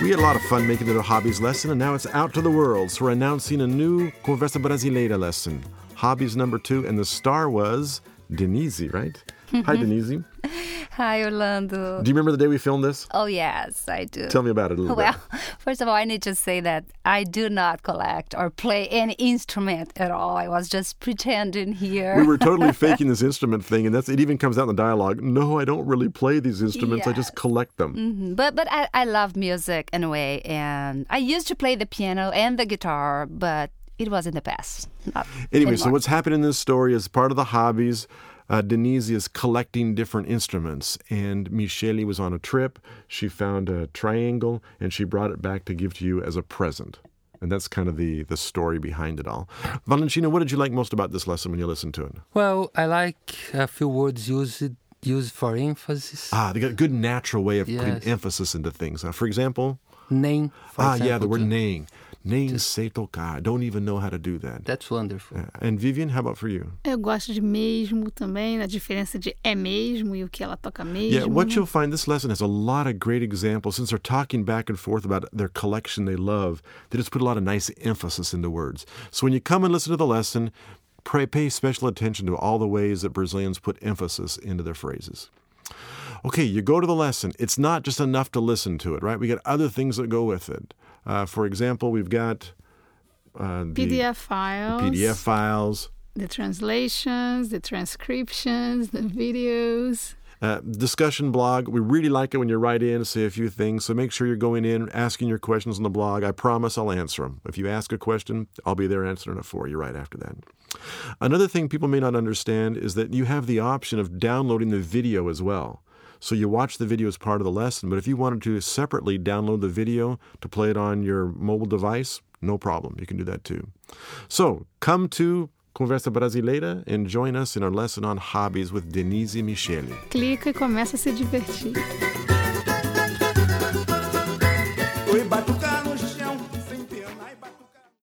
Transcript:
We had a lot of fun making it a hobbies lesson, and now it's out to the world. So we're announcing a new Conversa Brasileira lesson, hobbies number two, and the star was Denise, right? Hi, Denise. Hi, Orlando. Do you remember the day we filmed this? Oh, yes, I do. Tell me about it a little well, bit. first of all, I need to say that I do not collect or play any instrument at all. I was just pretending here. We were totally faking this instrument thing, and that's it. Even comes out in the dialogue. No, I don't really play these instruments. I just collect them. Mhm. But but I, I love music anyway, and I used to play the piano and the guitar, but it was in the past. Not Anyway, so what's happened in this story is part of the hobbies. Uh, Denise is collecting different instruments, and Michele was on a trip. She found a triangle, and she brought it back to give to you as a present. And that's kind of the the story behind it all. Valentina, what did you like most about this lesson when you listened to it? Well, I like a few words used used for emphasis. Ah, they got a good natural way of putting emphasis into things. Uh, for example, Name. For ah, yeah, the word too. name. Name sei tocar. I don't even know how to do that. That's wonderful. Uh, and Vivian, how about for you? Eu gosto de mesmo também, a diferença de é mesmo e o que ela toca mesmo. Yeah, what you'll find this lesson has a lot of great examples. Since they're talking back and forth about their collection they love, they just put a lot of nice emphasis into words. So when you come and listen to the lesson, pray, pay special attention to all the ways that Brazilians put emphasis into their phrases. Okay, you go to the lesson. It's not just enough to listen to it, right? We got other things that go with it. Uh, for example, we've got uh, the PDF files, PDF files. the translations, the transcriptions, the videos. Uh, discussion blog. We really like it when you write in, say a few things. So make sure you're going in, asking your questions on the blog. I promise I'll answer them. If you ask a question, I'll be there answering it for you right after that. Another thing people may not understand is that you have the option of downloading the video as well. So you watch the video as part of the lesson, but if you wanted to separately download the video to play it on your mobile device, no problem. You can do that too. So come to Conversa Brasileira and join us in our lesson on hobbies with Denise Michele. Clica e começa a se divertir.